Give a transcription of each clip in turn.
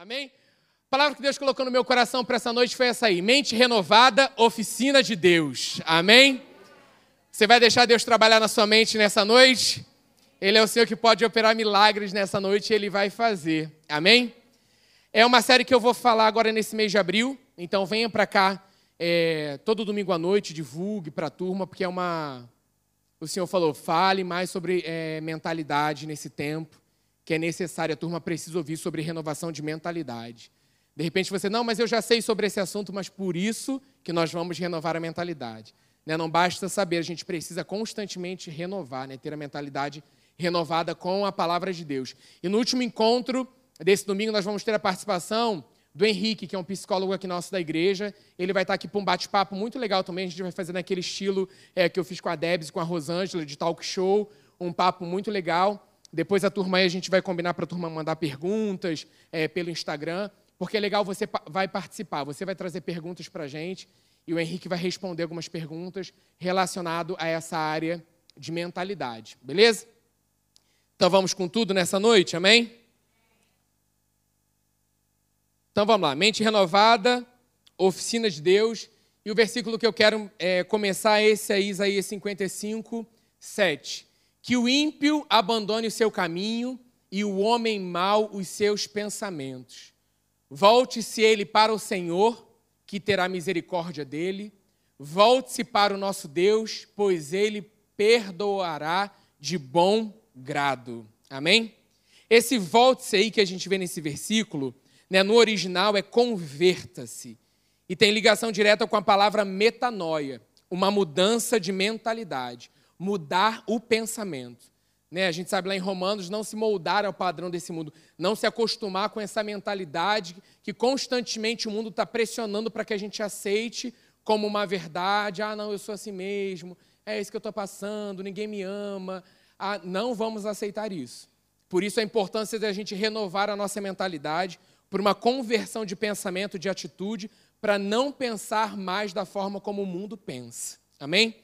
Amém? A palavra que Deus colocou no meu coração para essa noite foi essa aí: mente renovada, oficina de Deus. Amém? Você vai deixar Deus trabalhar na sua mente nessa noite? Ele é o Senhor que pode operar milagres nessa noite e Ele vai fazer. Amém? É uma série que eu vou falar agora nesse mês de abril, então venha para cá é, todo domingo à noite, divulgue para a turma, porque é uma. O Senhor falou, fale mais sobre é, mentalidade nesse tempo, que é necessário, a turma precisa ouvir sobre renovação de mentalidade. De repente você, não, mas eu já sei sobre esse assunto, mas por isso que nós vamos renovar a mentalidade. Né? Não basta saber, a gente precisa constantemente renovar, né? ter a mentalidade renovada com a palavra de Deus. E no último encontro desse domingo, nós vamos ter a participação do Henrique, que é um psicólogo aqui nosso da igreja. Ele vai estar aqui para um bate-papo muito legal também. A gente vai fazer naquele estilo é, que eu fiz com a Debs, com a Rosângela, de talk show. Um papo muito legal. Depois a turma aí a gente vai combinar para a turma mandar perguntas é, pelo Instagram porque é legal, você vai participar, você vai trazer perguntas para a gente e o Henrique vai responder algumas perguntas relacionadas a essa área de mentalidade, beleza? Então vamos com tudo nessa noite, amém? Então vamos lá, mente renovada, oficina de Deus, e o versículo que eu quero é, começar é esse aí, Isaías 55, 7. Que o ímpio abandone o seu caminho e o homem mau os seus pensamentos Volte-se ele para o Senhor, que terá misericórdia dele. Volte-se para o nosso Deus, pois ele perdoará de bom grado. Amém? Esse volte-se aí que a gente vê nesse versículo, né, no original é converta-se. E tem ligação direta com a palavra metanoia, uma mudança de mentalidade, mudar o pensamento. Né? A gente sabe lá em Romanos, não se moldar ao padrão desse mundo, não se acostumar com essa mentalidade que constantemente o mundo está pressionando para que a gente aceite como uma verdade. Ah, não, eu sou assim mesmo, é isso que eu estou passando, ninguém me ama. Ah, não vamos aceitar isso. Por isso a importância da gente renovar a nossa mentalidade por uma conversão de pensamento, de atitude, para não pensar mais da forma como o mundo pensa. Amém?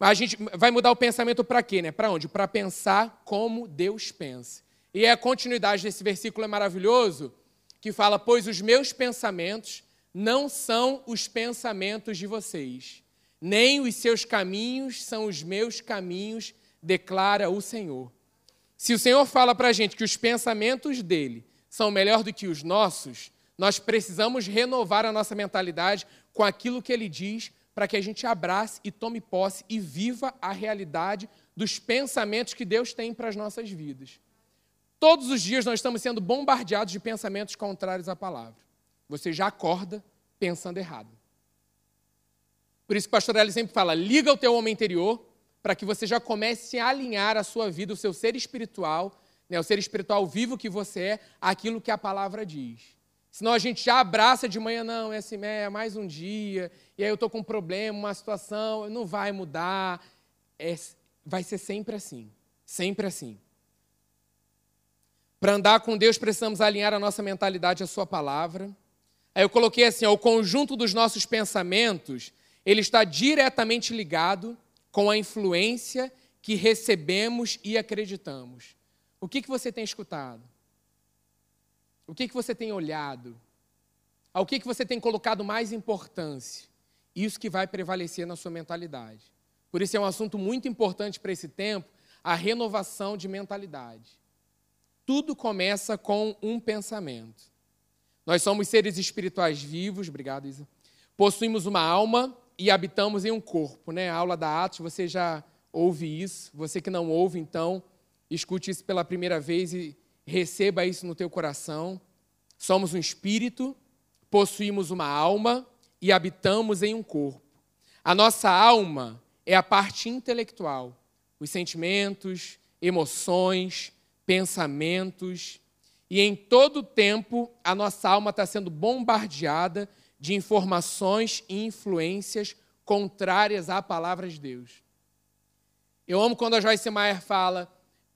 A gente vai mudar o pensamento para quê? Né? Para onde? Para pensar como Deus pensa. E a continuidade desse versículo é maravilhoso, que fala: Pois os meus pensamentos não são os pensamentos de vocês, nem os seus caminhos são os meus caminhos, declara o Senhor. Se o Senhor fala para a gente que os pensamentos dele são melhor do que os nossos, nós precisamos renovar a nossa mentalidade com aquilo que ele diz para que a gente abrace e tome posse e viva a realidade dos pensamentos que Deus tem para as nossas vidas. Todos os dias nós estamos sendo bombardeados de pensamentos contrários à palavra. Você já acorda pensando errado. Por isso que o pastor Eli sempre fala: liga o teu homem interior para que você já comece a alinhar a sua vida, o seu ser espiritual, né, o ser espiritual vivo que você é, aquilo que a palavra diz. Senão a gente já abraça de manhã, não, é assim, é mais um dia, e aí eu estou com um problema, uma situação, não vai mudar. É, vai ser sempre assim, sempre assim. Para andar com Deus, precisamos alinhar a nossa mentalidade à Sua palavra. Aí eu coloquei assim: ó, o conjunto dos nossos pensamentos, ele está diretamente ligado com a influência que recebemos e acreditamos. O que, que você tem escutado? O que, que você tem olhado? Ao que, que você tem colocado mais importância? Isso que vai prevalecer na sua mentalidade. Por isso é um assunto muito importante para esse tempo, a renovação de mentalidade. Tudo começa com um pensamento. Nós somos seres espirituais vivos, obrigado, Isa. Possuímos uma alma e habitamos em um corpo, né? A aula da Atos, você já ouve isso. Você que não ouve, então, escute isso pela primeira vez e receba isso no teu coração. Somos um espírito, possuímos uma alma e habitamos em um corpo. A nossa alma é a parte intelectual, os sentimentos, emoções, pensamentos. E em todo tempo, a nossa alma está sendo bombardeada de informações e influências contrárias à palavra de Deus. Eu amo quando a Joyce Meyer fala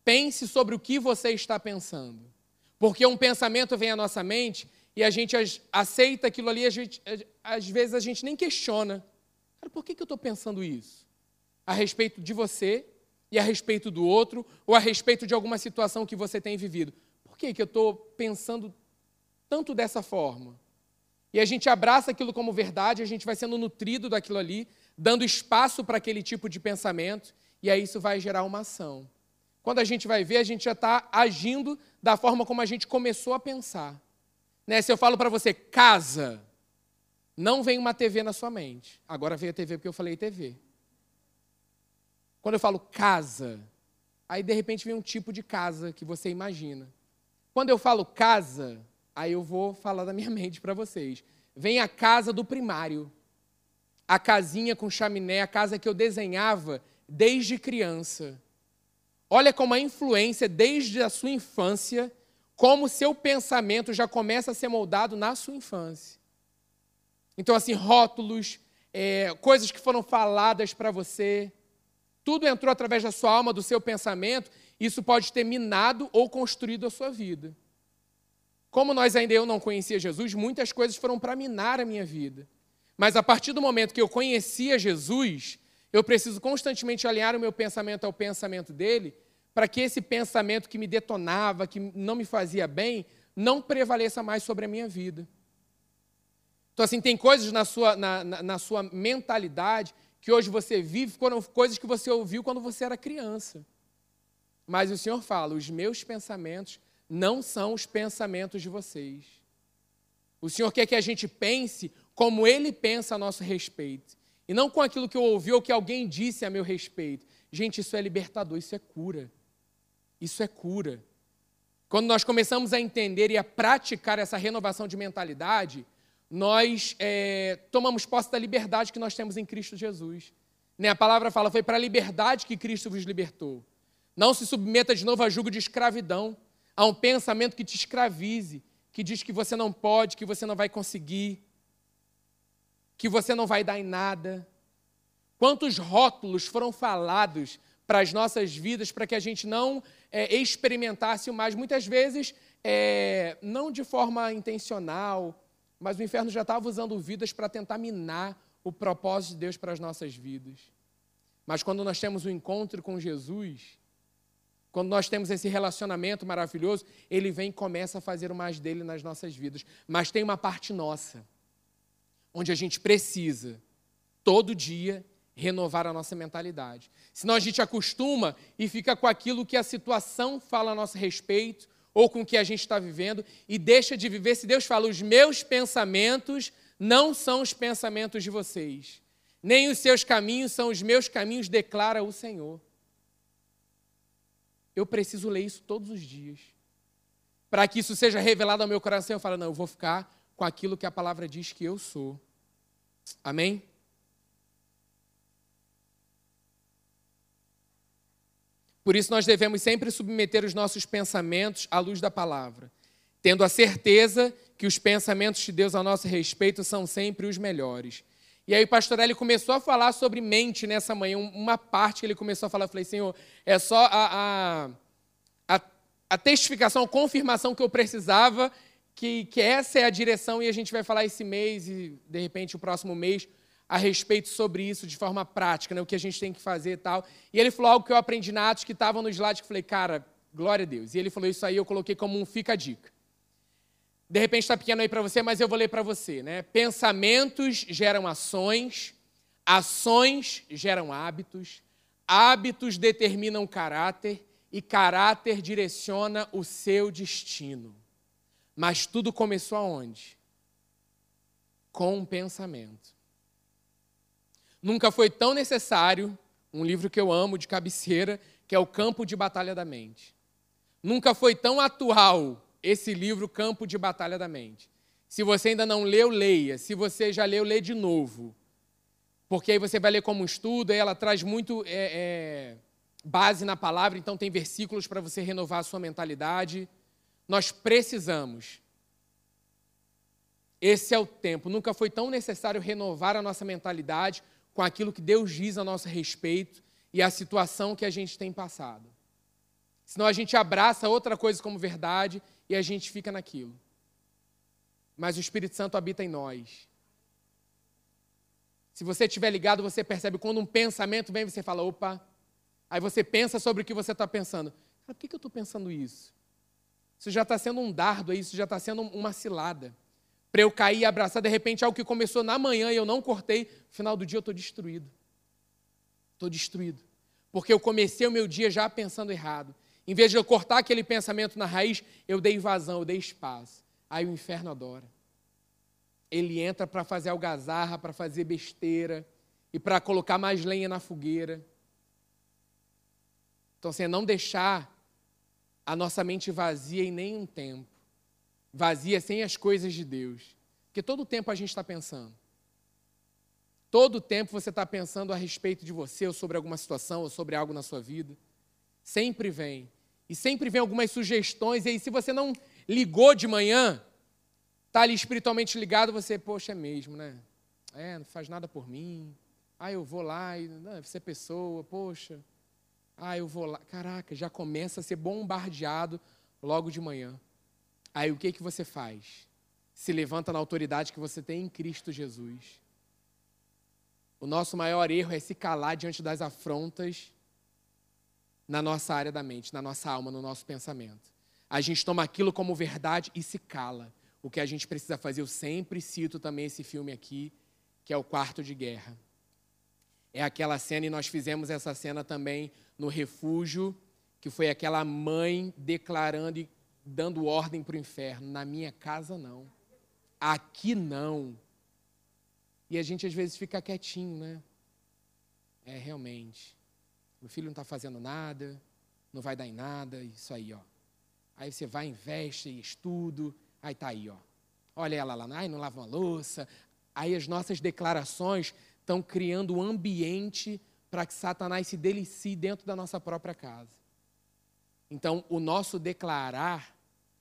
Pense sobre o que você está pensando. Porque um pensamento vem à nossa mente e a gente aceita aquilo ali, a gente, às vezes a gente nem questiona. Cara, por que, que eu estou pensando isso? A respeito de você e a respeito do outro, ou a respeito de alguma situação que você tem vivido. Por que, que eu estou pensando tanto dessa forma. E a gente abraça aquilo como verdade, a gente vai sendo nutrido daquilo ali, dando espaço para aquele tipo de pensamento, e aí isso vai gerar uma ação. Quando a gente vai ver, a gente já está agindo da forma como a gente começou a pensar. Né? Se eu falo para você, casa, não vem uma TV na sua mente. Agora veio a TV porque eu falei TV. Quando eu falo casa, aí de repente vem um tipo de casa que você imagina. Quando eu falo casa, aí eu vou falar da minha mente para vocês. Vem a casa do primário. A casinha com chaminé, a casa que eu desenhava desde criança. Olha como a influência desde a sua infância, como seu pensamento já começa a ser moldado na sua infância. Então, assim, rótulos, é, coisas que foram faladas para você, tudo entrou através da sua alma, do seu pensamento, isso pode ter minado ou construído a sua vida. Como nós ainda eu não conhecia Jesus, muitas coisas foram para minar a minha vida. Mas a partir do momento que eu conhecia Jesus, eu preciso constantemente alinhar o meu pensamento ao pensamento dele, para que esse pensamento que me detonava, que não me fazia bem, não prevaleça mais sobre a minha vida. Então, assim, tem coisas na sua, na, na, na sua mentalidade que hoje você vive, foram coisas que você ouviu quando você era criança. Mas o Senhor fala: os meus pensamentos não são os pensamentos de vocês. O Senhor quer que a gente pense como Ele pensa a nosso respeito. E não com aquilo que eu ouvi ou que alguém disse a meu respeito. Gente, isso é libertador, isso é cura. Isso é cura. Quando nós começamos a entender e a praticar essa renovação de mentalidade, nós é, tomamos posse da liberdade que nós temos em Cristo Jesus. Né? A palavra fala, foi para a liberdade que Cristo vos libertou. Não se submeta de novo a jugo de escravidão, a um pensamento que te escravize, que diz que você não pode, que você não vai conseguir, que você não vai dar em nada. Quantos rótulos foram falados para as nossas vidas para que a gente não é, experimentasse o mais, muitas vezes, é, não de forma intencional, mas o inferno já estava usando vidas para tentar minar o propósito de Deus para as nossas vidas. Mas quando nós temos um encontro com Jesus, quando nós temos esse relacionamento maravilhoso, ele vem e começa a fazer o mais dele nas nossas vidas. Mas tem uma parte nossa, onde a gente precisa, todo dia, renovar a nossa mentalidade. Senão a gente acostuma e fica com aquilo que a situação fala a nosso respeito, ou com o que a gente está vivendo e deixa de viver. Se Deus fala, os meus pensamentos não são os pensamentos de vocês, nem os seus caminhos são os meus caminhos, declara o Senhor. Eu preciso ler isso todos os dias. Para que isso seja revelado ao meu coração, eu falo, não, eu vou ficar com aquilo que a palavra diz que eu sou. Amém? Por isso, nós devemos sempre submeter os nossos pensamentos à luz da palavra, tendo a certeza que os pensamentos de Deus a nosso respeito são sempre os melhores. E aí o pastor Eli começou a falar sobre mente nessa manhã, uma parte que ele começou a falar, eu falei, Senhor, é só a, a, a, a testificação, a confirmação que eu precisava, que, que essa é a direção e a gente vai falar esse mês e, de repente, o próximo mês, a respeito sobre isso de forma prática, né, o que a gente tem que fazer e tal. E ele falou algo que eu aprendi na Atos, que estava no slide, que eu falei, cara, glória a Deus. E ele falou isso aí, eu coloquei como um fica a dica. De repente está pequeno aí para você, mas eu vou ler para você. Né? Pensamentos geram ações, ações geram hábitos, hábitos determinam caráter e caráter direciona o seu destino. Mas tudo começou aonde? Com um pensamento. Nunca foi tão necessário um livro que eu amo de cabeceira, que é O Campo de Batalha da Mente. Nunca foi tão atual esse livro Campo de Batalha da Mente. Se você ainda não leu, leia. Se você já leu, lê de novo. Porque aí você vai ler como um estudo, e ela traz muito é, é, base na palavra, então tem versículos para você renovar a sua mentalidade. Nós precisamos. Esse é o tempo. Nunca foi tão necessário renovar a nossa mentalidade com aquilo que Deus diz a nosso respeito e a situação que a gente tem passado. Senão a gente abraça outra coisa como verdade e a gente fica naquilo. Mas o Espírito Santo habita em nós. Se você estiver ligado, você percebe quando um pensamento vem, você fala, opa. Aí você pensa sobre o que você está pensando. Por que, que eu estou pensando isso? Isso já está sendo um dardo aí, isso já está sendo uma cilada. Para eu cair e abraçar, de repente, algo que começou na manhã e eu não cortei, no final do dia eu estou destruído. Estou destruído. Porque eu comecei o meu dia já pensando errado. Em vez de eu cortar aquele pensamento na raiz, eu dei vazão, eu dei espaço. Aí o inferno adora. Ele entra para fazer algazarra, para fazer besteira e para colocar mais lenha na fogueira. Então, assim, é não deixar a nossa mente vazia em nenhum tempo. Vazia sem as coisas de Deus. Porque todo tempo a gente está pensando. Todo tempo você está pensando a respeito de você, ou sobre alguma situação, ou sobre algo na sua vida. Sempre vem. E sempre vem algumas sugestões. E aí, se você não ligou de manhã, está ali espiritualmente ligado, você, poxa, é mesmo, né? É, não faz nada por mim. Ah, eu vou lá e não, você é pessoa, poxa. Ah, eu vou lá. Caraca, já começa a ser bombardeado logo de manhã. Aí o que, que você faz? Se levanta na autoridade que você tem em Cristo Jesus. O nosso maior erro é se calar diante das afrontas na nossa área da mente, na nossa alma, no nosso pensamento. A gente toma aquilo como verdade e se cala. O que a gente precisa fazer, eu sempre cito também esse filme aqui, que é o Quarto de Guerra. É aquela cena, e nós fizemos essa cena também no refúgio, que foi aquela mãe declarando e dando ordem para o inferno: na minha casa não, aqui não. E a gente às vezes fica quietinho, né? É, realmente. Meu filho não está fazendo nada, não vai dar em nada, isso aí, ó. Aí você vai, investe, estudo, aí tá aí, ó. Olha ela lá, ai, não lava uma louça. Aí as nossas declarações estão criando um ambiente para que Satanás se delicie dentro da nossa própria casa. Então, o nosso declarar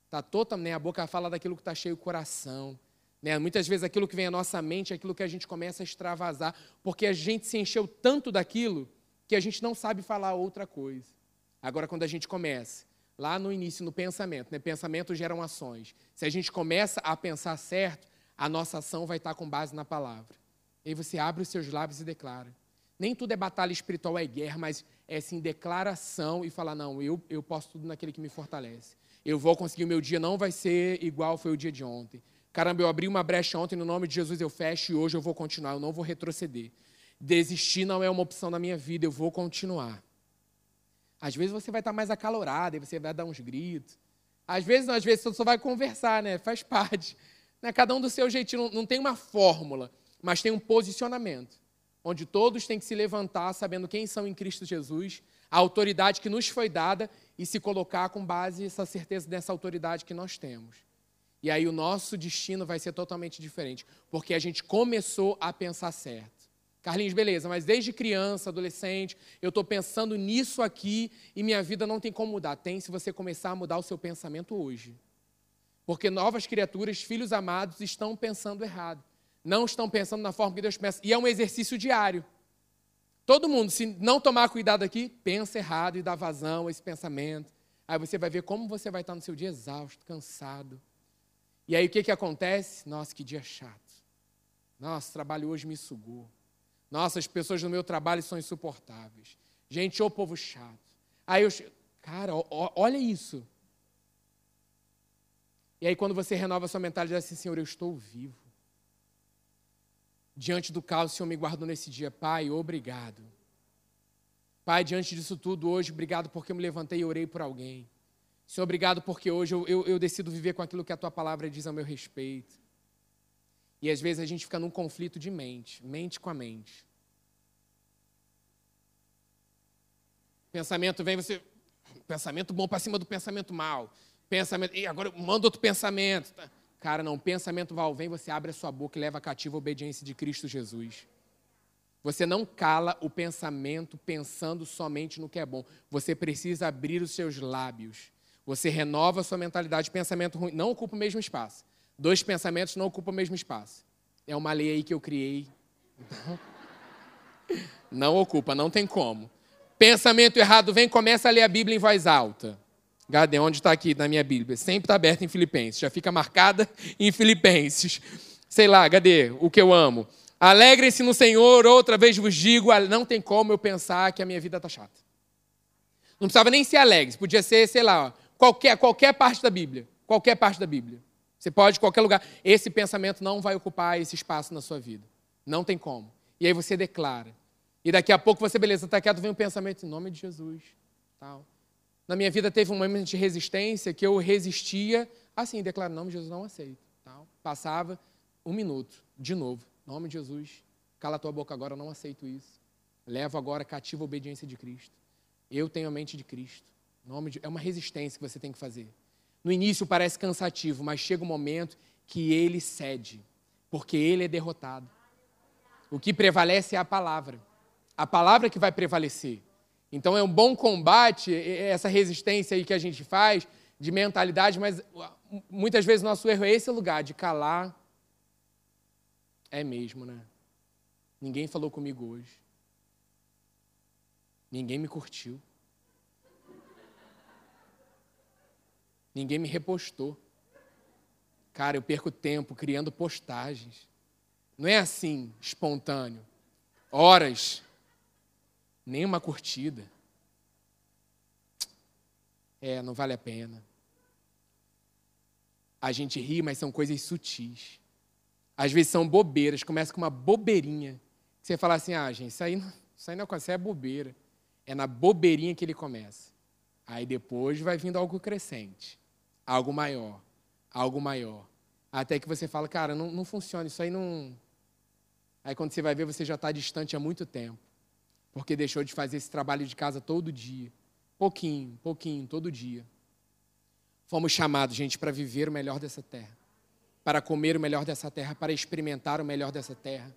está totalmente. Né, a boca fala daquilo que está cheio o coração. Né? Muitas vezes aquilo que vem à nossa mente é aquilo que a gente começa a extravasar, porque a gente se encheu tanto daquilo que a gente não sabe falar outra coisa. Agora, quando a gente começa, lá no início, no pensamento, né? pensamento geram ações. Se a gente começa a pensar certo, a nossa ação vai estar com base na palavra. E aí você abre os seus lábios e declara. Nem tudo é batalha espiritual, é guerra, mas é sim declaração e falar: não, eu, eu posso tudo naquele que me fortalece. Eu vou conseguir, o meu dia não vai ser igual foi o dia de ontem. Caramba, eu abri uma brecha ontem, no nome de Jesus eu fecho e hoje eu vou continuar, eu não vou retroceder. Desistir não é uma opção na minha vida, eu vou continuar. Às vezes você vai estar mais acalorado, e você vai dar uns gritos. Às vezes não, às vezes você só vai conversar, né? Faz parte. Né? Cada um do seu jeitinho, não, não tem uma fórmula, mas tem um posicionamento onde todos têm que se levantar sabendo quem são em Cristo Jesus, a autoridade que nos foi dada e se colocar com base essa certeza dessa autoridade que nós temos. E aí o nosso destino vai ser totalmente diferente, porque a gente começou a pensar certo. Carlinhos, beleza, mas desde criança, adolescente, eu estou pensando nisso aqui e minha vida não tem como mudar. Tem se você começar a mudar o seu pensamento hoje. Porque novas criaturas, filhos amados, estão pensando errado não estão pensando na forma que Deus pensa. E é um exercício diário. Todo mundo, se não tomar cuidado aqui, pensa errado e dá vazão a esse pensamento. Aí você vai ver como você vai estar no seu dia exausto, cansado. E aí o que, que acontece? Nossa, que dia chato. Nossa, o trabalho hoje me sugou. Nossa, as pessoas no meu trabalho são insuportáveis. Gente, ô povo chato. Aí eu. Cara, olha isso. E aí, quando você renova sua mentalidade, assim, Senhor, eu estou vivo. Diante do caos, o Senhor me guardou nesse dia. Pai, obrigado. Pai, diante disso tudo, hoje, obrigado porque eu me levantei e orei por alguém. Senhor, obrigado porque hoje eu, eu, eu decido viver com aquilo que a tua palavra diz a meu respeito. E às vezes a gente fica num conflito de mente, mente com a mente. Pensamento vem, você. Pensamento bom para cima do pensamento mal. Pensamento. E agora manda outro pensamento. Tá? Cara, não, pensamento vai vem, você abre a sua boca e leva cativa a obediência de Cristo Jesus. Você não cala o pensamento pensando somente no que é bom. Você precisa abrir os seus lábios. Você renova a sua mentalidade. Pensamento ruim não ocupa o mesmo espaço. Dois pensamentos não ocupam o mesmo espaço. É uma lei aí que eu criei. Não ocupa, não tem como. Pensamento errado vem, começa a ler a Bíblia em voz alta. Cadê? Onde está aqui na minha Bíblia? Sempre está aberta em Filipenses. Já fica marcada em Filipenses. Sei lá, cadê? O que eu amo. Alegrem-se no Senhor, outra vez vos digo, não tem como eu pensar que a minha vida está chata. Não precisava nem ser alegre, podia ser, sei lá, Qualquer, qualquer parte da Bíblia. Qualquer parte da Bíblia. Você pode, qualquer lugar. Esse pensamento não vai ocupar esse espaço na sua vida. Não tem como. E aí você declara. E daqui a pouco você, beleza, está quieto, vem um pensamento em nome de Jesus. Tal. Na minha vida teve um momento de resistência que eu resistia assim, declaro, nome de Jesus, não aceito. Tal. Passava um minuto, de novo, nome de Jesus, cala tua boca agora, eu não aceito isso. Levo agora cativa a obediência de Cristo. Eu tenho a mente de Cristo. Nome de... É uma resistência que você tem que fazer. No início parece cansativo, mas chega um momento que ele cede, porque ele é derrotado. O que prevalece é a palavra. A palavra que vai prevalecer. Então é um bom combate, essa resistência aí que a gente faz, de mentalidade, mas muitas vezes nosso erro é esse lugar, de calar. É mesmo, né? Ninguém falou comigo hoje. Ninguém me curtiu. Ninguém me repostou. Cara, eu perco tempo criando postagens. Não é assim, espontâneo. Horas, nem uma curtida. É, não vale a pena. A gente ri, mas são coisas sutis. Às vezes são bobeiras, começa com uma bobeirinha. Você fala assim, ah, gente, isso aí não, isso aí não é, isso é bobeira. É na bobeirinha que ele começa. Aí depois vai vindo algo crescente algo maior, algo maior. Até que você fala, cara, não, não funciona, isso aí não. Aí quando você vai ver, você já está distante há muito tempo. Porque deixou de fazer esse trabalho de casa todo dia. Pouquinho, pouquinho, todo dia. Fomos chamados, gente, para viver o melhor dessa terra. Para comer o melhor dessa terra, para experimentar o melhor dessa terra.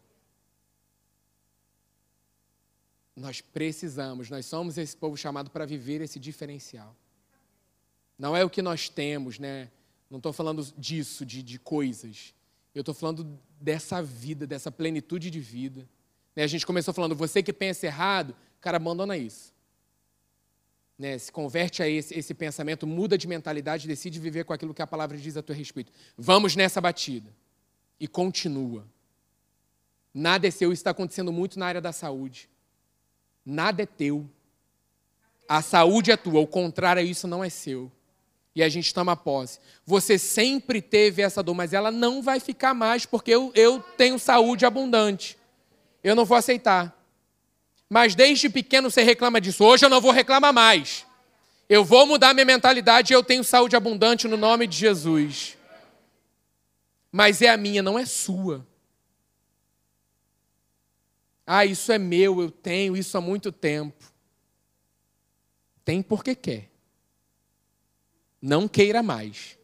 Nós precisamos, nós somos esse povo chamado para viver esse diferencial. Não é o que nós temos, né? Não estou falando disso, de, de coisas. Eu estou falando dessa vida, dessa plenitude de vida. Né? A gente começou falando, você que pensa errado, cara, abandona isso. Né? Se converte a esse, esse pensamento, muda de mentalidade, decide viver com aquilo que a palavra diz a teu respeito. Vamos nessa batida. E continua. Nada é seu, isso está acontecendo muito na área da saúde. Nada é teu. A saúde é tua, o contrário a isso não é seu e a gente toma posse. Você sempre teve essa dor, mas ela não vai ficar mais porque eu, eu tenho saúde abundante. Eu não vou aceitar. Mas desde pequeno você reclama disso. Hoje eu não vou reclamar mais. Eu vou mudar minha mentalidade e eu tenho saúde abundante no nome de Jesus. Mas é a minha, não é sua. Ah, isso é meu, eu tenho isso há muito tempo. Tem porque quer. Não queira mais.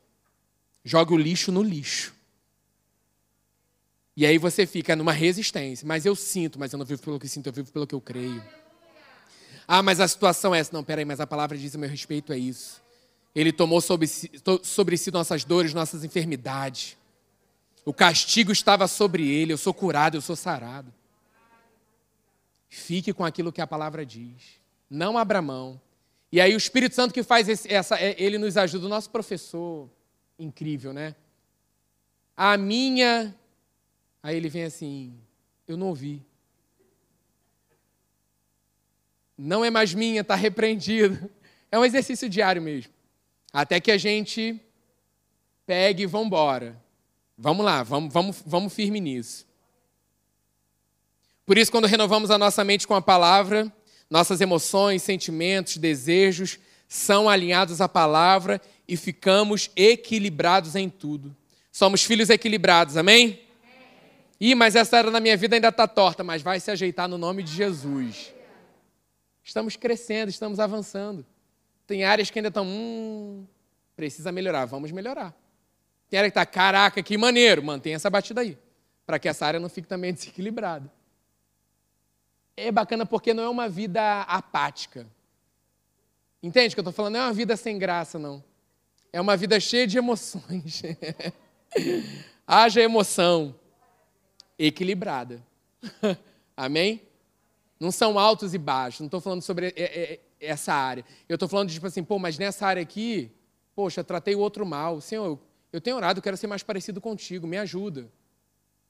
Jogue o lixo no lixo. E aí você fica numa resistência. Mas eu sinto, mas eu não vivo pelo que sinto, eu vivo pelo que eu creio. Ah, mas a situação é essa. Não, peraí, mas a palavra diz a meu respeito é isso. Ele tomou sobre si, sobre si nossas dores, nossas enfermidades. O castigo estava sobre ele. Eu sou curado, eu sou sarado. Fique com aquilo que a palavra diz. Não abra mão. E aí o Espírito Santo que faz esse, essa, é, ele nos ajuda, o nosso professor, incrível, né? A minha. Aí ele vem assim, eu não ouvi. Não é mais minha, está repreendido. É um exercício diário mesmo. Até que a gente pegue e vamos embora. Vamos lá, vamos, vamos, vamos firme nisso. Por isso, quando renovamos a nossa mente com a palavra, nossas emoções, sentimentos, desejos são alinhados à palavra e ficamos equilibrados em tudo. Somos filhos equilibrados, amém? Ih, mas essa área na minha vida ainda está torta, mas vai se ajeitar no nome de Jesus. Estamos crescendo, estamos avançando. Tem áreas que ainda estão, hum, precisa melhorar, vamos melhorar. Tem área que está, caraca, que maneiro, mantenha essa batida aí, para que essa área não fique também desequilibrada é bacana porque não é uma vida apática. Entende o que eu estou falando? Não é uma vida sem graça, não. É uma vida cheia de emoções. Haja emoção equilibrada. Amém? Não são altos e baixos. Não estou falando sobre essa área. Eu estou falando de tipo assim, pô, mas nessa área aqui, poxa, tratei o outro mal. Senhor, eu tenho orado, eu quero ser mais parecido contigo, me ajuda.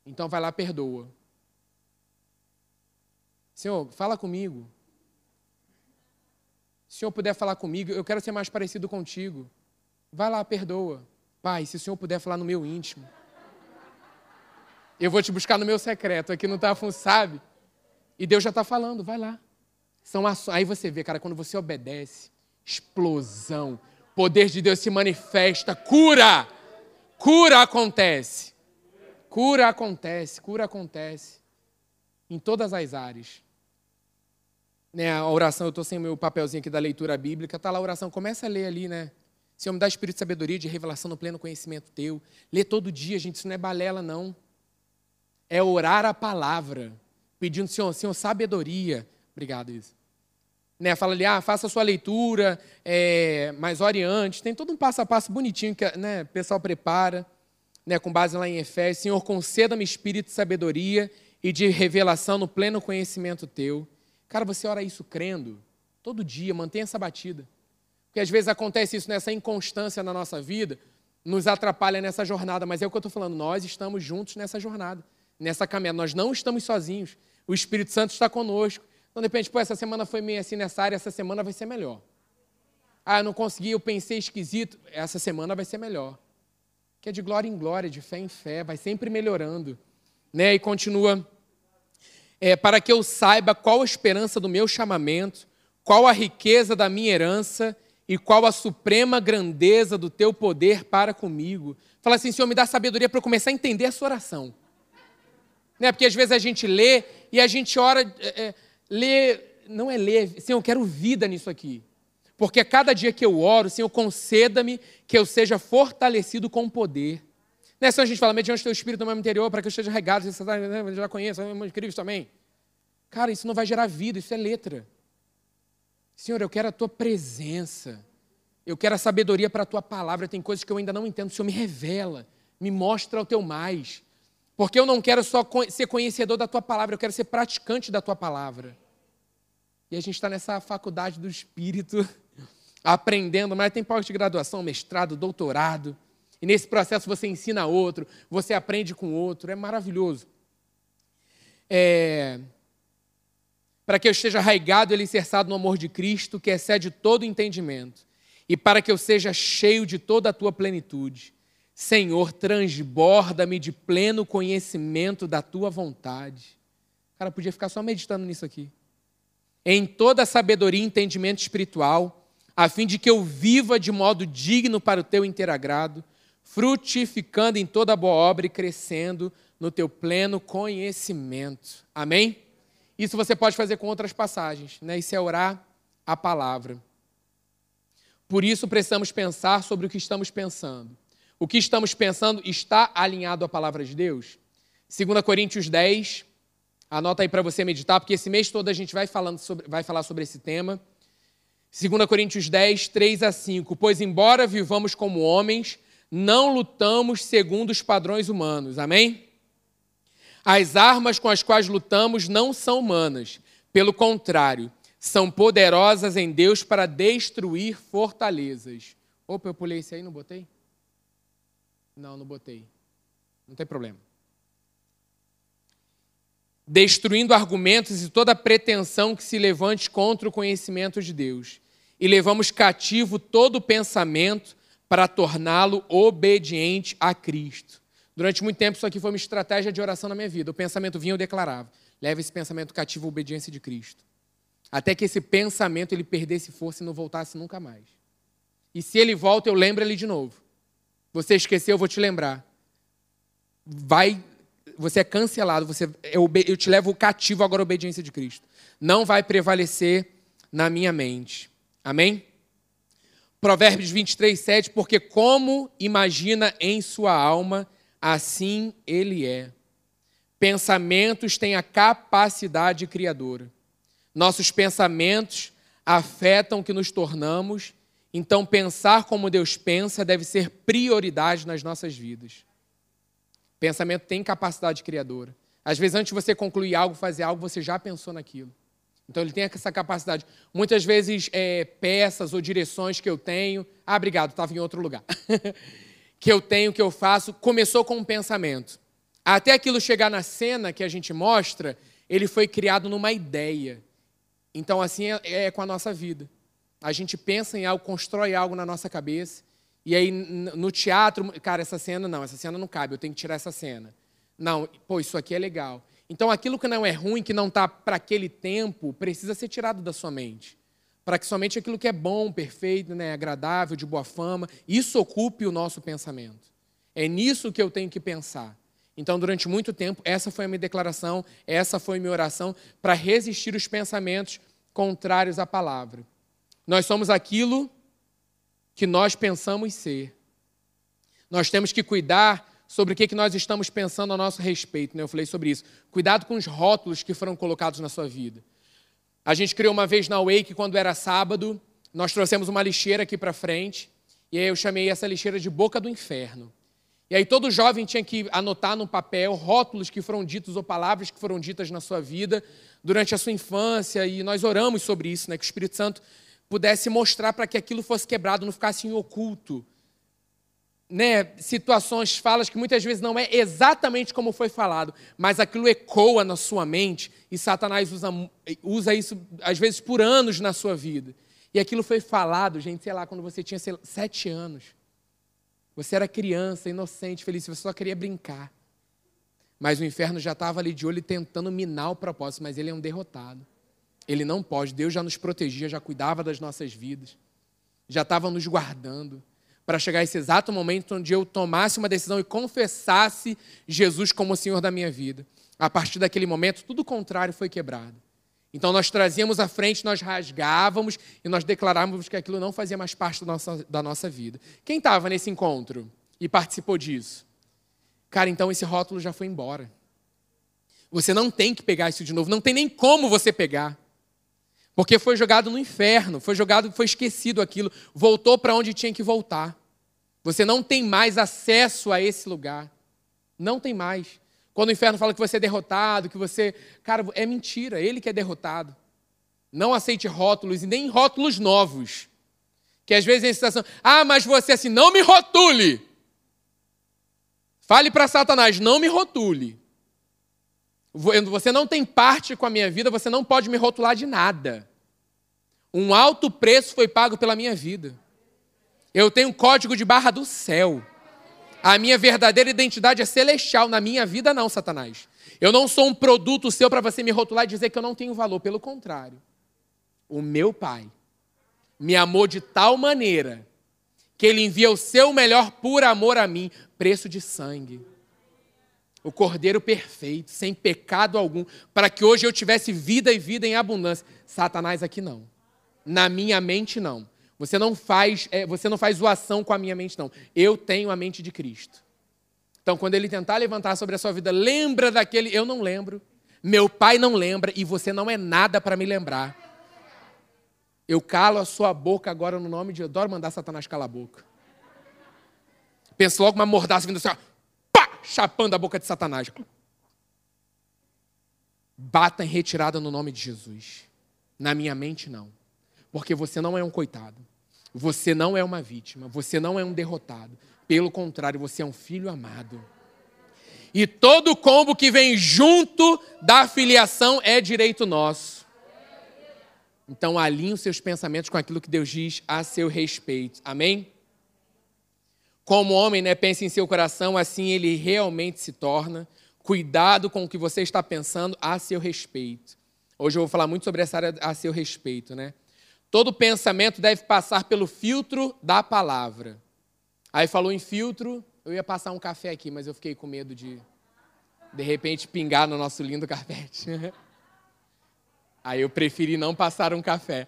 Então vai lá, perdoa. Senhor, fala comigo. Se o Senhor puder falar comigo, eu quero ser mais parecido contigo. Vai lá, perdoa. Pai, se o Senhor puder falar no meu íntimo, eu vou te buscar no meu secreto. Aqui não está, sabe? E Deus já está falando, vai lá. São. Aí você vê, cara, quando você obedece, explosão. Poder de Deus se manifesta, cura. Cura acontece. Cura acontece, cura acontece. Em todas as áreas. Né, a oração, eu estou sem o meu papelzinho aqui da leitura bíblica, está lá a oração, começa a ler ali, né? Senhor, me dá espírito de sabedoria, de revelação no pleno conhecimento teu. Lê todo dia, gente, isso não é balela, não. É orar a palavra, pedindo, Senhor, Senhor, sabedoria. Obrigado, isso. Né, fala ali, ah, faça a sua leitura, é, mas ore antes. Tem todo um passo a passo bonitinho que né, o pessoal prepara, né, com base lá em Efésios. Senhor, conceda-me espírito de sabedoria e de revelação no pleno conhecimento teu. Cara, você ora isso crendo, todo dia, mantenha essa batida. Porque às vezes acontece isso nessa inconstância na nossa vida, nos atrapalha nessa jornada, mas é o que eu estou falando, nós estamos juntos nessa jornada, nessa caminhada, nós não estamos sozinhos. O Espírito Santo está conosco. Então, de repente, pô, essa semana foi meio assim nessa área, essa semana vai ser melhor. Ah, eu não consegui, eu pensei esquisito, essa semana vai ser melhor. Que é de glória em glória, de fé em fé, vai sempre melhorando. Né? E continua, é, para que eu saiba qual a esperança do meu chamamento, qual a riqueza da minha herança e qual a suprema grandeza do teu poder para comigo. Fala assim, Senhor, me dá sabedoria para começar a entender a sua oração. Né? Porque às vezes a gente lê e a gente ora. É, é, ler, não é ler, Senhor, eu quero vida nisso aqui. Porque cada dia que eu oro, Senhor, conceda-me que eu seja fortalecido com poder. Não é só a gente fala, mediante o teu espírito no meu interior, para que eu esteja regado, você né, já conhece, é de Cristo também. Cara, isso não vai gerar vida, isso é letra. Senhor, eu quero a tua presença. Eu quero a sabedoria para a tua palavra. Tem coisas que eu ainda não entendo. O Senhor me revela, me mostra o teu mais. Porque eu não quero só ser conhecedor da tua palavra, eu quero ser praticante da tua palavra. E a gente está nessa faculdade do Espírito, aprendendo, mas tem pós de graduação, mestrado, doutorado. E nesse processo você ensina outro, você aprende com outro, é maravilhoso. É... Para que eu esteja arraigado e alicerçado no amor de Cristo, que excede todo entendimento, e para que eu seja cheio de toda a tua plenitude. Senhor, transborda-me de pleno conhecimento da tua vontade. Cara, podia ficar só meditando nisso aqui em toda sabedoria e entendimento espiritual, a fim de que eu viva de modo digno para o teu interagrado, frutificando em toda boa obra e crescendo no teu pleno conhecimento. Amém? Isso você pode fazer com outras passagens, né? Isso é orar a palavra. Por isso precisamos pensar sobre o que estamos pensando. O que estamos pensando está alinhado à palavra de Deus? 2 Coríntios 10, Anota aí para você meditar, porque esse mês todo a gente vai, falando sobre, vai falar sobre esse tema. 2 Coríntios 10, 3 a 5. Pois, embora vivamos como homens, não lutamos segundo os padrões humanos. Amém? As armas com as quais lutamos não são humanas. Pelo contrário, são poderosas em Deus para destruir fortalezas. Opa, eu pulei esse aí, não botei? Não, não botei. Não tem problema destruindo argumentos e toda pretensão que se levante contra o conhecimento de Deus. E levamos cativo todo pensamento para torná-lo obediente a Cristo. Durante muito tempo, isso aqui foi uma estratégia de oração na minha vida. O pensamento vinha, eu declarava: leva esse pensamento cativo à obediência de Cristo. Até que esse pensamento ele perdesse força e não voltasse nunca mais. E se ele volta, eu lembro ele de novo. Você esqueceu, eu vou te lembrar. Vai você é cancelado, você, eu, eu te levo cativo agora à obediência de Cristo. Não vai prevalecer na minha mente. Amém? Provérbios 23, 7, porque como imagina em sua alma, assim ele é. Pensamentos têm a capacidade criadora. Nossos pensamentos afetam o que nos tornamos, então pensar como Deus pensa deve ser prioridade nas nossas vidas. Pensamento tem capacidade criadora. Às vezes, antes de você concluir algo, fazer algo, você já pensou naquilo. Então, ele tem essa capacidade. Muitas vezes, é, peças ou direções que eu tenho. Ah, obrigado, estava em outro lugar. que eu tenho, que eu faço, começou com um pensamento. Até aquilo chegar na cena que a gente mostra, ele foi criado numa ideia. Então, assim é, é com a nossa vida. A gente pensa em algo, constrói algo na nossa cabeça, e aí no teatro, cara, essa cena não, essa cena não cabe, eu tenho que tirar essa cena. Não, pô, isso aqui é legal. Então aquilo que não é ruim, que não está para aquele tempo, precisa ser tirado da sua mente. Para que somente aquilo que é bom, perfeito, né, agradável, de boa fama, isso ocupe o nosso pensamento. É nisso que eu tenho que pensar. Então, durante muito tempo, essa foi a minha declaração, essa foi a minha oração para resistir os pensamentos contrários à palavra. Nós somos aquilo que nós pensamos ser. Nós temos que cuidar sobre o que nós estamos pensando a nosso respeito. Né? Eu falei sobre isso. Cuidado com os rótulos que foram colocados na sua vida. A gente criou uma vez na Wake, quando era sábado, nós trouxemos uma lixeira aqui para frente, e aí eu chamei essa lixeira de boca do inferno. E aí todo jovem tinha que anotar num papel rótulos que foram ditos ou palavras que foram ditas na sua vida durante a sua infância, e nós oramos sobre isso, né? que o Espírito Santo pudesse mostrar para que aquilo fosse quebrado, não ficasse em oculto. Né, situações, falas que muitas vezes não é exatamente como foi falado, mas aquilo ecoa na sua mente e Satanás usa, usa isso às vezes por anos na sua vida. E aquilo foi falado, gente, sei lá, quando você tinha sete anos. Você era criança, inocente, feliz, você só queria brincar. Mas o inferno já estava ali de olho tentando minar o propósito, mas ele é um derrotado. Ele não pode. Deus já nos protegia, já cuidava das nossas vidas, já estava nos guardando para chegar esse exato momento onde eu tomasse uma decisão e confessasse Jesus como o Senhor da minha vida. A partir daquele momento, tudo o contrário foi quebrado. Então nós trazíamos à frente, nós rasgávamos e nós declarávamos que aquilo não fazia mais parte da nossa, da nossa vida. Quem estava nesse encontro e participou disso? Cara, então esse rótulo já foi embora. Você não tem que pegar isso de novo, não tem nem como você pegar. Porque foi jogado no inferno, foi jogado, foi esquecido aquilo, voltou para onde tinha que voltar. Você não tem mais acesso a esse lugar. Não tem mais. Quando o inferno fala que você é derrotado, que você. Cara, é mentira, ele que é derrotado. Não aceite rótulos e nem rótulos novos. Que às vezes é a situação, ah, mas você assim, não me rotule. Fale para Satanás, não me rotule. Você não tem parte com a minha vida, você não pode me rotular de nada. Um alto preço foi pago pela minha vida. Eu tenho um código de barra do céu. A minha verdadeira identidade é celestial. Na minha vida, não, Satanás. Eu não sou um produto seu para você me rotular e dizer que eu não tenho valor. Pelo contrário. O meu Pai me amou de tal maneira que ele envia o seu melhor por amor a mim, preço de sangue. O cordeiro perfeito, sem pecado algum, para que hoje eu tivesse vida e vida em abundância. Satanás aqui não. Na minha mente não. Você não faz, é, você não faz zoação com a minha mente, não. Eu tenho a mente de Cristo. Então, quando ele tentar levantar sobre a sua vida, lembra daquele. Eu não lembro. Meu pai não lembra e você não é nada para me lembrar. Eu calo a sua boca agora no nome de. Eu adoro mandar Satanás calar a boca. Pensa logo uma mordaça vindo assim, chapando a boca de Satanás. Bata em retirada no nome de Jesus. Na minha mente, não. Porque você não é um coitado. Você não é uma vítima, você não é um derrotado. Pelo contrário, você é um filho amado. E todo combo que vem junto da filiação é direito nosso. Então alinhe os seus pensamentos com aquilo que Deus diz a seu respeito. Amém? Como homem, né, pense em seu coração, assim ele realmente se torna. Cuidado com o que você está pensando a seu respeito. Hoje eu vou falar muito sobre essa área a seu respeito, né? Todo pensamento deve passar pelo filtro da palavra. Aí falou em filtro, eu ia passar um café aqui, mas eu fiquei com medo de, de repente, pingar no nosso lindo carpete. Aí eu preferi não passar um café.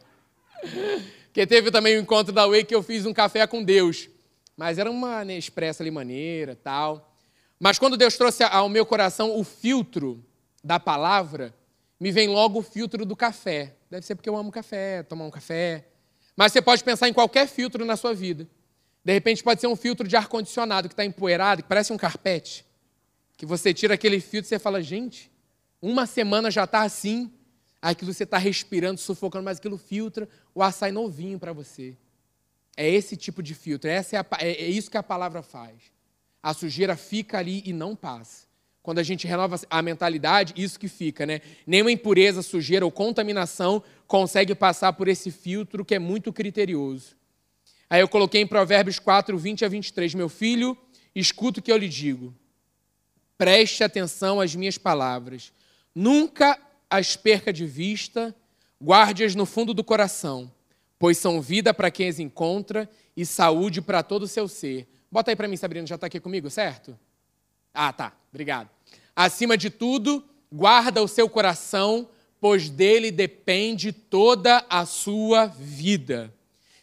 Porque teve também o um encontro da Way que eu fiz um café com Deus. Mas era uma né, expressa ali maneira, tal. Mas quando Deus trouxe ao meu coração o filtro da palavra, me vem logo o filtro do café. Deve ser porque eu amo café, tomar um café. Mas você pode pensar em qualquer filtro na sua vida. De repente pode ser um filtro de ar-condicionado que está empoeirado, que parece um carpete. Que você tira aquele filtro e você fala, gente, uma semana já está assim. Aquilo você está respirando, sufocando, mas aquilo filtra, o ar sai novinho para você. É esse tipo de filtro, essa é, a, é, é isso que a palavra faz. A sujeira fica ali e não passa. quando a gente renova a mentalidade, isso que fica, né? Nenhuma impureza, sujeira ou contaminação consegue passar por esse filtro que é muito criterioso. Aí eu coloquei em Provérbios 4, 20 a 23, meu filho, escuta o que eu lhe digo. Preste atenção às minhas palavras. Nunca as perca de vista, guarde-as no fundo do coração, pois são vida para quem as encontra e saúde para todo o seu ser. Bota aí para mim, Sabrina, já está aqui comigo, certo? Ah, tá. Obrigado. Acima de tudo, guarda o seu coração, pois dele depende toda a sua vida.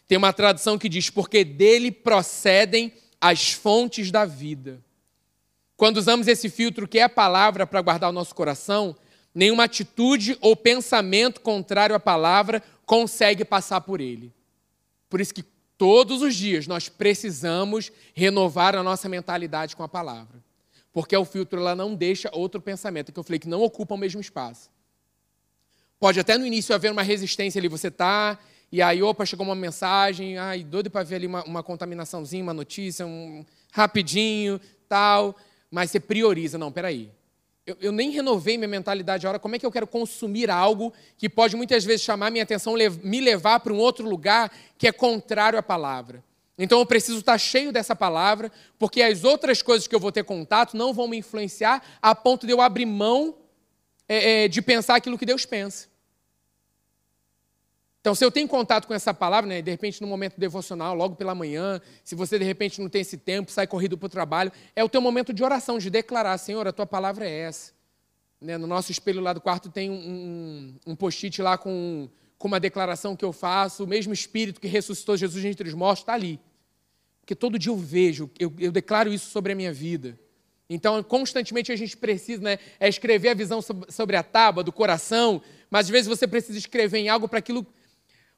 Tem uma tradução que diz: porque dele procedem as fontes da vida. Quando usamos esse filtro que é a palavra para guardar o nosso coração, nenhuma atitude ou pensamento contrário à palavra consegue passar por ele. Por isso que todos os dias nós precisamos renovar a nossa mentalidade com a palavra. Porque o filtro ela não deixa outro pensamento, que eu falei que não ocupa o mesmo espaço. Pode até no início haver uma resistência ali, você está, e aí, opa, chegou uma mensagem, ai, doido para ver ali uma, uma contaminaçãozinha, uma notícia, um rapidinho, tal, mas você prioriza, não, peraí, eu, eu, nem renovei minha mentalidade agora. Como é que eu quero consumir algo que pode muitas vezes chamar minha atenção, me levar para um outro lugar que é contrário à palavra? Então eu preciso estar cheio dessa palavra, porque as outras coisas que eu vou ter contato não vão me influenciar a ponto de eu abrir mão é, é, de pensar aquilo que Deus pensa. Então, se eu tenho contato com essa palavra, né, de repente no momento devocional, logo pela manhã, se você de repente não tem esse tempo, sai corrido para o trabalho, é o teu momento de oração, de declarar, Senhor, a tua palavra é essa. Né, no nosso espelho lá do quarto tem um, um, post-it lá com, com uma declaração que eu faço, o mesmo Espírito que ressuscitou Jesus entre os mortos está ali. Porque todo dia eu vejo, eu, eu declaro isso sobre a minha vida. Então, constantemente a gente precisa né, é escrever a visão sobre a tábua do coração, mas às vezes você precisa escrever em algo para aquilo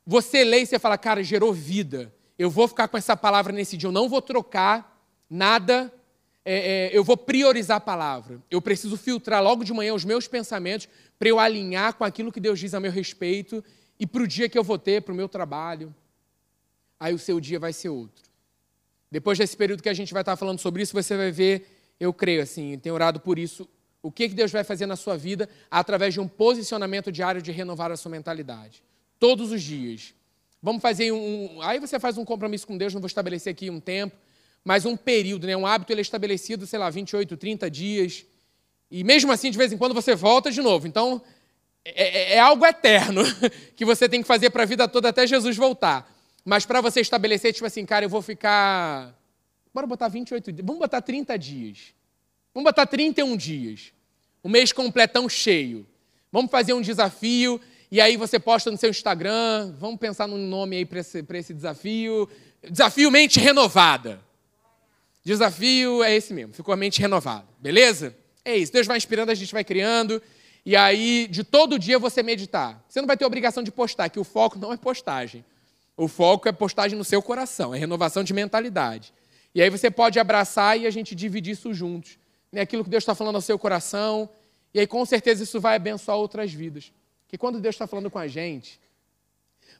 você lê e você fala, cara, gerou vida. Eu vou ficar com essa palavra nesse dia. Eu não vou trocar nada. É, é, eu vou priorizar a palavra. Eu preciso filtrar logo de manhã os meus pensamentos para eu alinhar com aquilo que Deus diz a meu respeito e para o dia que eu vou ter, para o meu trabalho. Aí o seu dia vai ser outro. Depois desse período que a gente vai estar falando sobre isso, você vai ver, eu creio assim, tenho orado por isso, o que Deus vai fazer na sua vida através de um posicionamento diário de renovar a sua mentalidade todos os dias. Vamos fazer um. Aí você faz um compromisso com Deus, não vou estabelecer aqui um tempo, mas um período, né? um hábito ele é estabelecido, sei lá, 28, 30 dias. E mesmo assim, de vez em quando, você volta de novo. Então, é, é, é algo eterno que você tem que fazer para a vida toda até Jesus voltar. Mas para você estabelecer, tipo assim, cara, eu vou ficar. Bora botar 28 dias. Vamos botar 30 dias. Vamos botar 31 dias. Um mês completão cheio. Vamos fazer um desafio e aí você posta no seu Instagram, vamos pensar num nome aí para esse, esse desafio. Desafio Mente Renovada. Desafio é esse mesmo, ficou a mente renovada, beleza? É isso, Deus vai inspirando, a gente vai criando. E aí, de todo dia você meditar. Você não vai ter obrigação de postar, que o foco não é postagem. O foco é postagem no seu coração, é renovação de mentalidade. E aí você pode abraçar e a gente dividir isso juntos. Né? Aquilo que Deus está falando ao seu coração. E aí, com certeza, isso vai abençoar outras vidas. Que quando Deus está falando com a gente,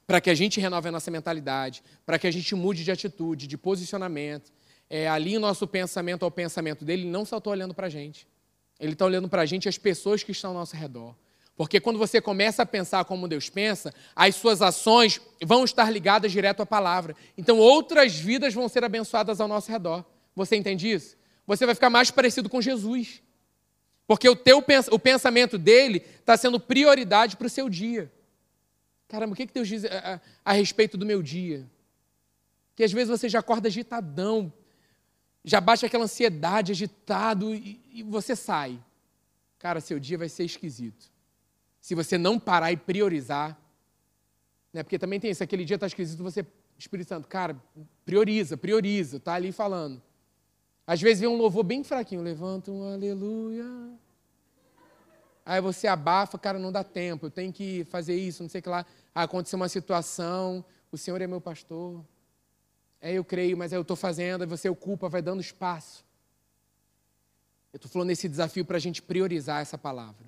para que a gente renove a nossa mentalidade, para que a gente mude de atitude, de posicionamento, é, o nosso pensamento ao pensamento dele, ele não só está olhando para a gente. Ele está olhando para a gente e as pessoas que estão ao nosso redor. Porque quando você começa a pensar como Deus pensa, as suas ações vão estar ligadas direto à palavra. Então outras vidas vão ser abençoadas ao nosso redor. Você entende isso? Você vai ficar mais parecido com Jesus. Porque o, teu, o pensamento dele está sendo prioridade para o seu dia. Caramba, o que Deus diz a, a, a, respeito do meu dia? Que às vezes você já acorda agitadão, já bate aquela ansiedade, agitado, e, e você sai. Cara, seu dia vai ser esquisito. Se você não parar e priorizar, né? porque também tem isso, aquele dia está esquisito, você, Espírito Santo, cara, prioriza, prioriza, está ali falando. Às vezes vem um louvor bem fraquinho, levanta um aleluia. Aí você abafa, cara, não dá tempo, eu tenho que fazer isso, não sei o que lá. Ah, aconteceu uma situação, o Senhor é meu pastor. É, eu creio, mas eu estou fazendo, aí você ocupa, vai dando espaço. Eu estou falando nesse desafio para a gente priorizar essa palavra.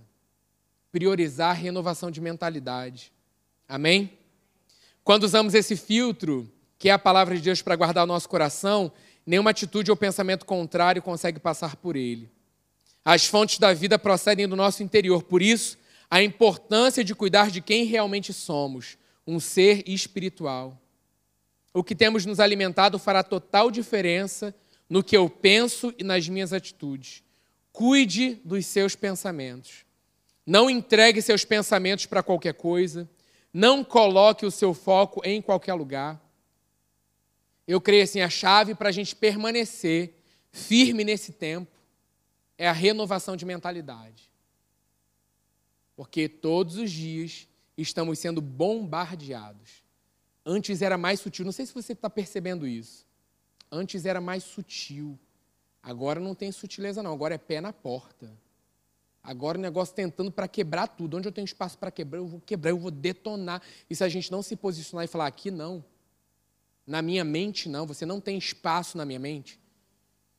Priorizar a renovação de mentalidade. Amém? Quando usamos esse filtro, que é a palavra de Deus para guardar o nosso coração, Nenhuma atitude ou pensamento contrário consegue passar por ele. As fontes da vida procedem do nosso interior. Por isso, a importância de cuidar de quem realmente somos, um ser espiritual. O que temos nos alimentado fará total diferença no que eu penso e nas minhas atitudes. Cuide dos seus pensamentos. Não entregue seus pensamentos para qualquer coisa. Não coloque o seu foco em qualquer lugar. Eu creio assim, a chave para a gente permanecer firme nesse tempo é a renovação de mentalidade. Porque todos os dias estamos sendo bombardeados. Antes era mais sutil, não sei se você está percebendo isso. Antes era mais sutil. Agora não tem sutileza, não. Agora é pé na porta. Agora o negócio tentando para quebrar tudo. Onde eu tenho espaço para quebrar, eu vou quebrar, eu vou detonar. E se a gente não se posicionar e falar aqui, não. Na minha mente, não. Você não tem espaço na minha mente.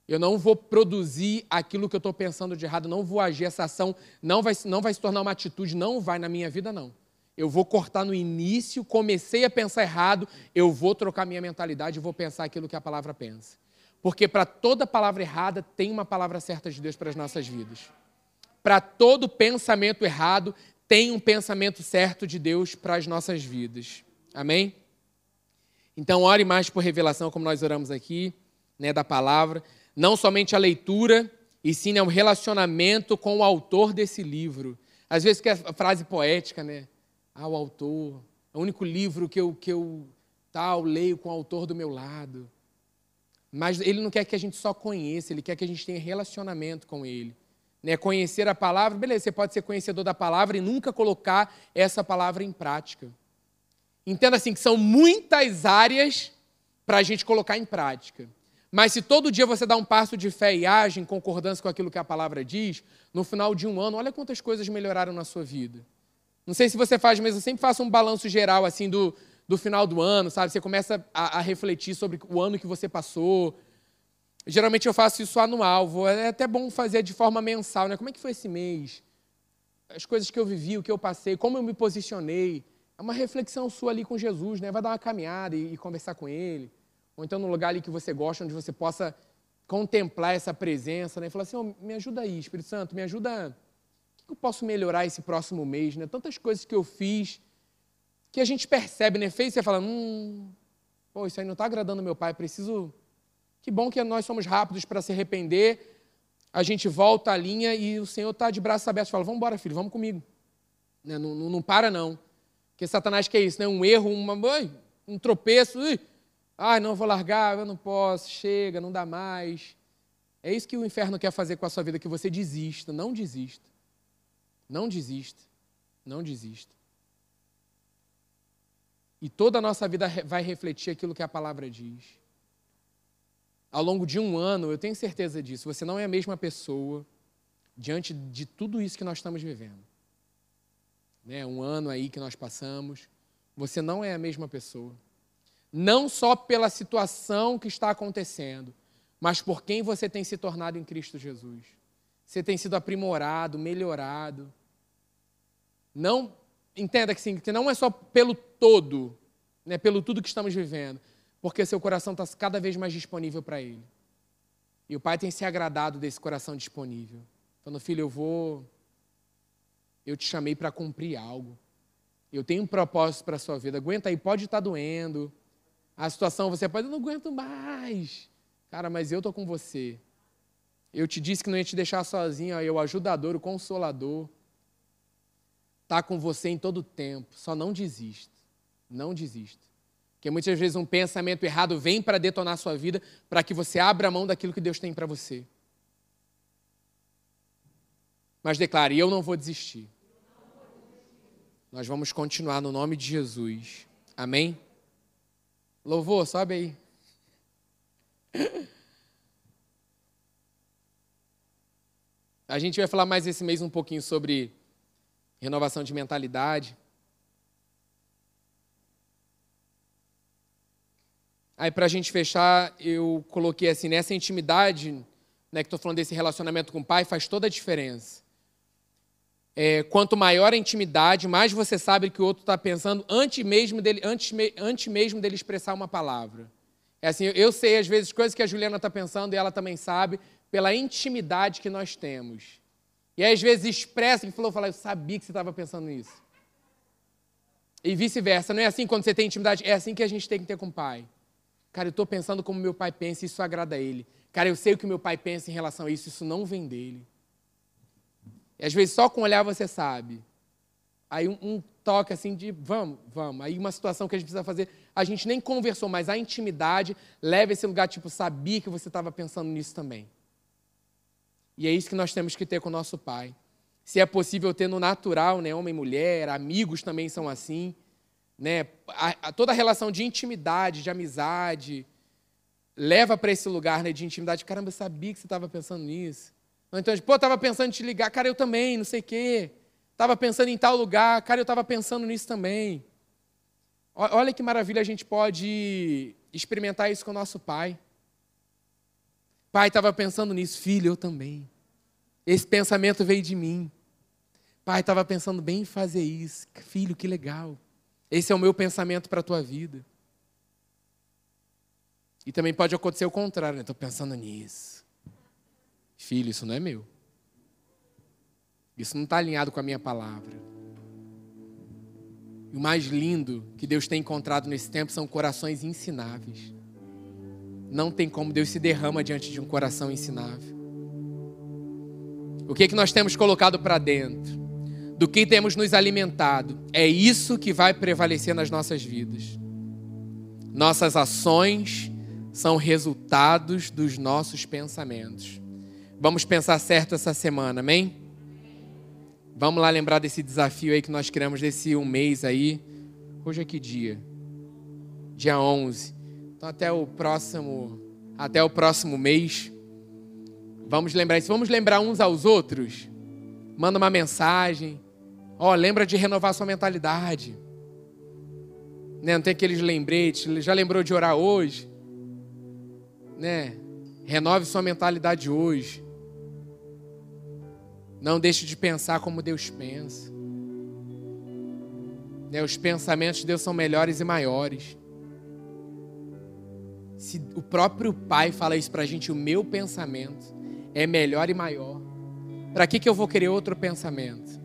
Eu não vou produzir aquilo que eu estou pensando de errado, não vou agir, essa ação não vai, não vai se tornar uma atitude, não vai na minha vida, não. Eu vou cortar no início, comecei a pensar errado, eu vou trocar minha mentalidade e vou pensar aquilo que a palavra pensa. Porque para toda palavra errada tem uma palavra certa de Deus para as nossas vidas. Para todo pensamento errado tem um pensamento certo de Deus para as nossas vidas. Amém? Então, ore mais por revelação, como nós oramos aqui, né, da palavra. Não somente a leitura, e sim o um relacionamento com o autor desse livro. Às vezes que é frase poética, né? Ah, o autor. É o único livro que eu, que eu tal, leio com o autor do meu lado. Mas ele não quer que a gente só conheça, ele quer que a gente tenha relacionamento com ele. Né? Conhecer a palavra, beleza, você pode ser conhecedor da palavra e nunca colocar essa palavra em prática. Entenda assim que são muitas áreas para a gente colocar em prática. Mas se todo dia você dá um passo de fé e age em concordância com aquilo que a palavra diz, no final de um ano, olha quantas coisas melhoraram na sua vida. Não sei se você faz, mas eu sempre faço um balanço geral assim do, do final do ano, sabe? Você começa a, a refletir sobre o ano que você passou. Geralmente eu faço isso anual, é até bom fazer de forma mensal, né? Como é que foi esse mês? As coisas que eu vivi, o que eu passei, como eu me posicionei. É uma reflexão sua ali com Jesus, né? Vai dar uma caminhada e, e conversar com Ele. Ou então num lugar ali que você gosta, onde você possa contemplar essa presença, né? E falar assim, oh, me ajuda aí, Espírito Santo, me ajuda. O que eu posso melhorar esse próximo mês, né? Tantas coisas que eu fiz que a gente percebe, né? Fez você fala, hum, pô, isso aí não está agradando meu pai, preciso. Que bom que nós somos rápidos para se arrepender. A gente volta a linha e o Senhor está de braços abertos e fala: Vamos embora, filho, vamos comigo. Né? Não, não, não para, não. Porque Satanás quer isso, né? Um erro, uma, um tropeço. Ui, ai, não vou largar, eu não posso, chega, não dá mais. É isso que o inferno quer fazer com a sua vida, que você desista. Não desista. Não desista. Não desista. E toda a nossa vida vai refletir aquilo que a palavra diz. Ao longo de um ano, eu tenho certeza disso, você não é a mesma pessoa diante de tudo isso que nós estamos vivendo né, um ano aí que nós passamos, você não é a mesma pessoa. Não só pela situação que está acontecendo, mas por quem você tem se tornado em Cristo Jesus. Você tem sido aprimorado, melhorado. Não entenda que, sim, que não é só pelo todo, né, pelo tudo que estamos vivendo, porque seu coração está cada vez mais disponível para Ele. E o Pai tem se agradado desse coração disponível. Falando, filho, eu vou eu te chamei para cumprir algo. Eu tenho um propósito para a sua vida. Aguenta aí, pode estar tá doendo. A situação, você pode, eu não aguento mais. Cara, mas eu estou com você. Eu te disse que não ia te deixar sozinho, ó, eu, o ajudador, o consolador. Está com você em todo o tempo. Só não desista. Não desista. Porque muitas vezes um pensamento errado vem para detonar sua vida, para que você abra a mão daquilo que Deus tem para você. Mas declare: eu não vou desistir. Nós vamos continuar no nome de Jesus. Amém? Louvor, sobe aí. A gente vai falar mais esse mês um pouquinho sobre renovação de mentalidade. Aí, para a gente fechar, eu coloquei assim: nessa intimidade, né, que estou falando desse relacionamento com o pai, faz toda a diferença é, quanto maior a intimidade, mais você sabe que o outro está pensando antes mesmo, dele, antes, antes mesmo dele expressar uma palavra. É assim, eu sei às vezes coisas que a Juliana está pensando e ela também sabe, pela intimidade que nós temos. E às vezes expressa, e falou, fala, eu sabia que você estava pensando nisso. E vice-versa, não é assim quando você tem intimidade? É assim que a gente tem que ter com o pai. Cara, eu estou pensando como meu pai pensa, isso agrada a ele. Cara, eu sei o que meu pai pensa em relação a isso, isso não vem dele. E às vezes só com olhar você sabe. Aí um, um, toque assim de vamos, vamos. Aí uma situação que a gente precisa fazer, a gente nem conversou, mas a intimidade leva esse lugar, tipo, sabia que você estava pensando nisso também. E é isso que nós temos que ter com o nosso pai. Se é possível ter no natural, né, homem e mulher, amigos também são assim, né? A, a, toda a relação de intimidade, de amizade, leva para esse lugar né, de intimidade. Caramba, eu sabia que você estava pensando nisso. Então, pô, estava pensando em te ligar, cara, eu também, não sei o quê. Estava pensando em tal lugar, cara, eu estava pensando nisso também. Olha que maravilha a gente pode experimentar isso com o nosso pai. Pai, estava pensando nisso, filho, eu também. Esse pensamento veio de mim. Pai, estava pensando bem em fazer isso. Filho, que legal. Esse é o meu pensamento para a tua vida. E também pode acontecer o contrário, né? Estou pensando nisso. Filho, isso não é meu. Isso não está alinhado com a minha palavra. E o mais lindo que Deus tem encontrado nesse tempo são corações ensináveis. Não tem como Deus se derrama diante de um coração ensinável. O que, é que nós temos colocado para dentro? Do que temos nos alimentado? É isso que vai prevalecer nas nossas vidas. Nossas ações são resultados dos nossos pensamentos. Vamos pensar certo essa semana, amém? Vamos lá lembrar desse desafio aí que nós criamos desse um mês aí. Hoje é que dia? Dia 11. Então até o próximo, até o próximo mês. Vamos lembrar isso. Vamos lembrar uns aos outros. Manda uma mensagem. Ó, oh, lembra de renovar sua mentalidade. Né? Não tem aqueles lembretes. Já lembrou de orar hoje? Né? Renove sua mentalidade hoje. Não deixe de pensar como Deus pensa. Né? Os pensamentos de Deus são melhores e maiores. Se o próprio Pai fala isso para a gente, o meu pensamento é melhor e maior. Para que, que eu vou querer outro pensamento?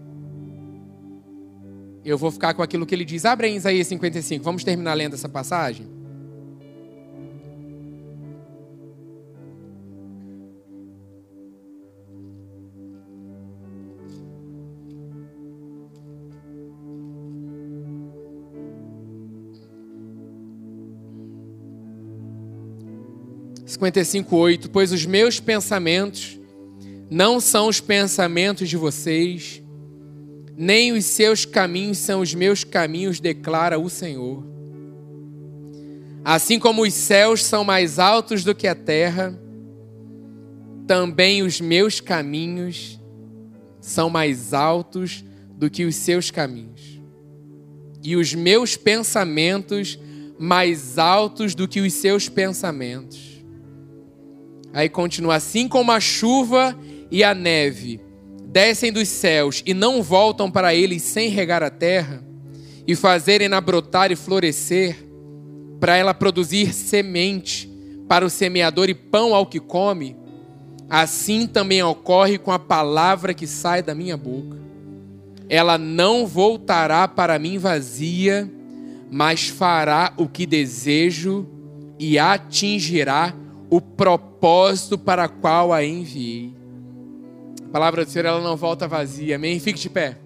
Eu vou ficar com aquilo que ele diz. Abre em Isaías 55. Vamos terminar lendo essa passagem? 55:8, pois os meus pensamentos não são os pensamentos de vocês, nem os seus caminhos são os meus caminhos, declara o Senhor. Assim como os céus são mais altos do que a terra, também os meus caminhos são mais altos do que os seus caminhos, e os meus pensamentos mais altos do que os seus pensamentos. Aí continua: assim como a chuva e a neve descem dos céus e não voltam para eles sem regar a terra, e fazerem-na brotar e florescer, para ela produzir semente para o semeador e pão ao que come, assim também ocorre com a palavra que sai da minha boca. Ela não voltará para mim vazia, mas fará o que desejo e atingirá o propósito para qual a enviei. A palavra do Senhor ela não volta vazia. Amém? Fique de pé.